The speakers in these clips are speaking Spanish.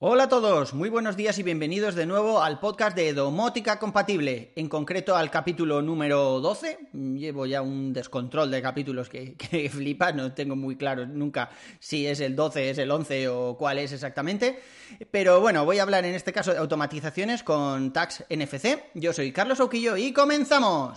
Hola a todos, muy buenos días y bienvenidos de nuevo al podcast de Domótica Compatible, en concreto al capítulo número 12. Llevo ya un descontrol de capítulos que, que flipa, no tengo muy claro nunca si es el 12, es el 11 o cuál es exactamente. Pero bueno, voy a hablar en este caso de automatizaciones con Tax NFC. Yo soy Carlos Auquillo y comenzamos.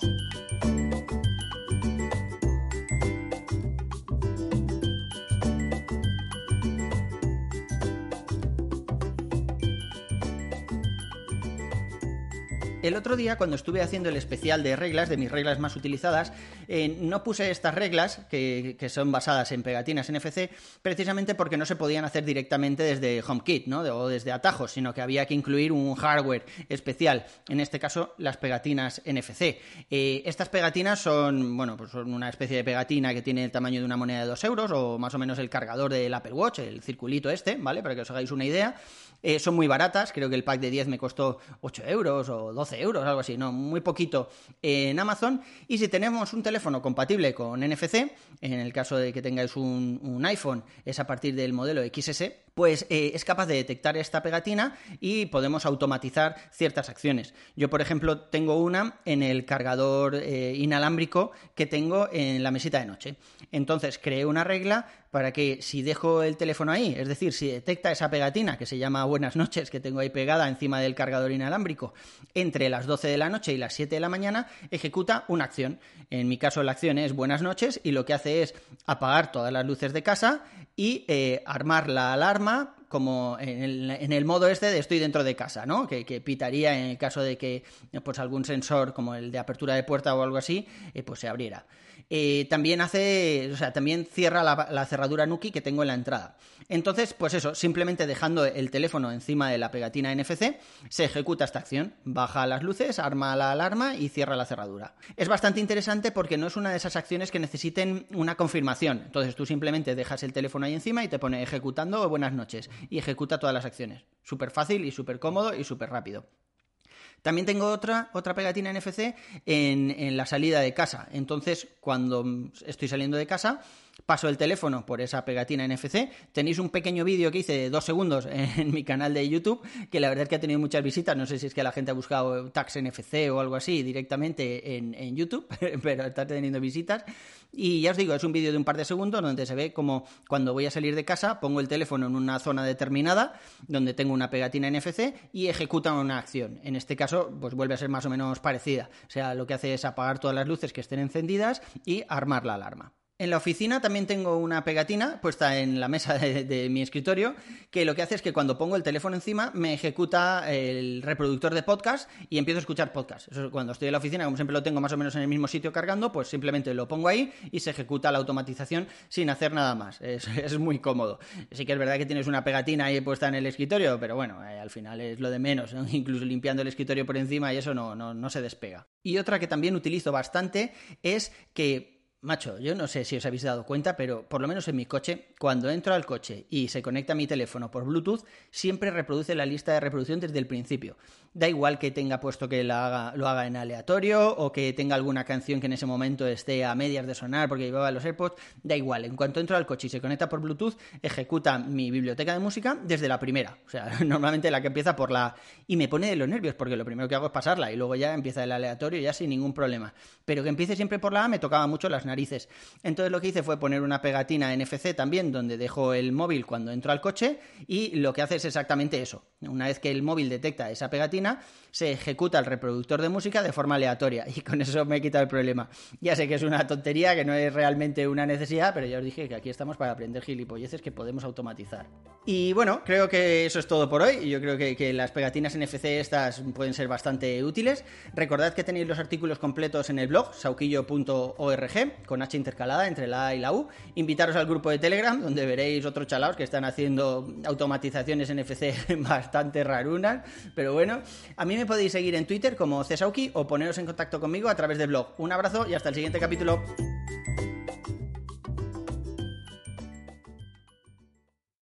El otro día, cuando estuve haciendo el especial de reglas, de mis reglas más utilizadas, eh, no puse estas reglas, que, que, son basadas en pegatinas NFC, precisamente porque no se podían hacer directamente desde HomeKit, ¿no? o desde atajos, sino que había que incluir un hardware especial, en este caso las pegatinas NFC. Eh, estas pegatinas son, bueno, pues son una especie de pegatina que tiene el tamaño de una moneda de 2 euros, o más o menos el cargador del Apple Watch, el circulito este, ¿vale? Para que os hagáis una idea. Eh, son muy baratas, creo que el pack de 10 me costó 8 euros o 12 euros, algo así, no, muy poquito en Amazon. Y si tenemos un teléfono compatible con NFC, en el caso de que tengáis un, un iPhone, es a partir del modelo XS, pues eh, es capaz de detectar esta pegatina y podemos automatizar ciertas acciones. Yo, por ejemplo, tengo una en el cargador eh, inalámbrico que tengo en la mesita de noche. Entonces, creé una regla para que si dejo el teléfono ahí, es decir, si detecta esa pegatina que se llama Buenas noches, que tengo ahí pegada encima del cargador inalámbrico, entre las 12 de la noche y las 7 de la mañana, ejecuta una acción. En mi caso, la acción es Buenas noches y lo que hace es apagar todas las luces de casa y eh, armar la alarma arma como en el, modo este de estoy dentro de casa, ¿no? Que, que, pitaría en el caso de que pues algún sensor como el de apertura de puerta o algo así, eh, pues se abriera. Eh, también hace, o sea, también cierra la, la, cerradura Nuki que tengo en la entrada. Entonces, pues eso, simplemente dejando el teléfono encima de la pegatina NFC, se ejecuta esta acción. Baja las luces, arma la alarma y cierra la cerradura. Es bastante interesante porque no es una de esas acciones que necesiten una confirmación. Entonces tú simplemente dejas el teléfono ahí encima y te pone ejecutando buenas noches y ejecuta todas las acciones. Súper fácil y súper cómodo y súper rápido. También tengo otra, otra pegatina NFC en, en, la salida de casa. Entonces, cuando estoy saliendo de casa, paso el teléfono por esa pegatina NFC. Tenéis un pequeño vídeo que hice de dos segundos en mi canal de YouTube, que la verdad es que ha tenido muchas visitas. No sé si es que la gente ha buscado Tax NFC o algo así directamente en, en YouTube, pero está teniendo visitas. Y ya os digo, es un vídeo de un par de segundos donde se ve como cuando voy a salir de casa pongo el teléfono en una zona determinada donde tengo una pegatina NFC y ejecuta una acción. En este pues vuelve a ser más o menos parecida. O sea, lo que hace es apagar todas las luces que estén encendidas y armar la alarma. En la oficina también tengo una pegatina puesta en la mesa de, mi escritorio que lo que hace es que cuando pongo el teléfono encima me ejecuta el reproductor de podcast y empiezo a escuchar podcast. Cuando estoy en la oficina, como siempre lo tengo más o menos en el mismo sitio cargando, pues simplemente lo pongo ahí y se ejecuta la automatización sin hacer nada más. Es, muy cómodo. Sí que es verdad que tienes una pegatina ahí puesta en el escritorio, pero bueno, eh, al final es lo de menos. ¿no? Incluso limpiando el escritorio por encima y eso no, no se despega. Y otra que también utilizo bastante es que Macho, yo no sé si os habéis dado cuenta, pero por lo menos en mi coche, cuando entro al coche y se conecta mi teléfono por Bluetooth, siempre reproduce la lista de reproducción desde el principio. Da igual que tenga puesto que la haga, lo haga en aleatorio o que tenga alguna canción que en ese momento esté a medias de sonar porque llevaba los AirPods, da igual. En cuanto entro al coche y se conecta por Bluetooth, ejecuta mi biblioteca de música desde la primera. O sea, normalmente la que empieza por la... Y me pone de los nervios porque lo primero que hago es pasarla y luego ya empieza el aleatorio ya sin ningún problema. Pero que empiece siempre por la A me tocaba mucho las narices. Entonces lo que hice fue poner una pegatina NFC también donde dejo el móvil cuando entro al coche y lo que hace es exactamente eso. Una vez que el móvil detecta esa pegatina, se ejecuta el reproductor de música de forma aleatoria y con eso me he quitado el problema. Ya sé que es una tontería, que no es realmente una necesidad, pero ya os dije que aquí estamos para aprender gilipolleces que podemos automatizar. Y bueno, creo que eso es todo por hoy. Yo creo que, que las pegatinas NFC estas pueden ser bastante útiles. Recordad que tenéis los artículos completos en el blog sauquillo.org con H intercalada entre la A y la U. Invitaros al grupo de Telegram donde veréis otros chalaos que están haciendo automatizaciones NFC bastante rarunas, pero bueno, a mí me podéis seguir en Twitter como Cesauki o poneros en contacto conmigo a través del blog. Un abrazo y hasta el siguiente capítulo.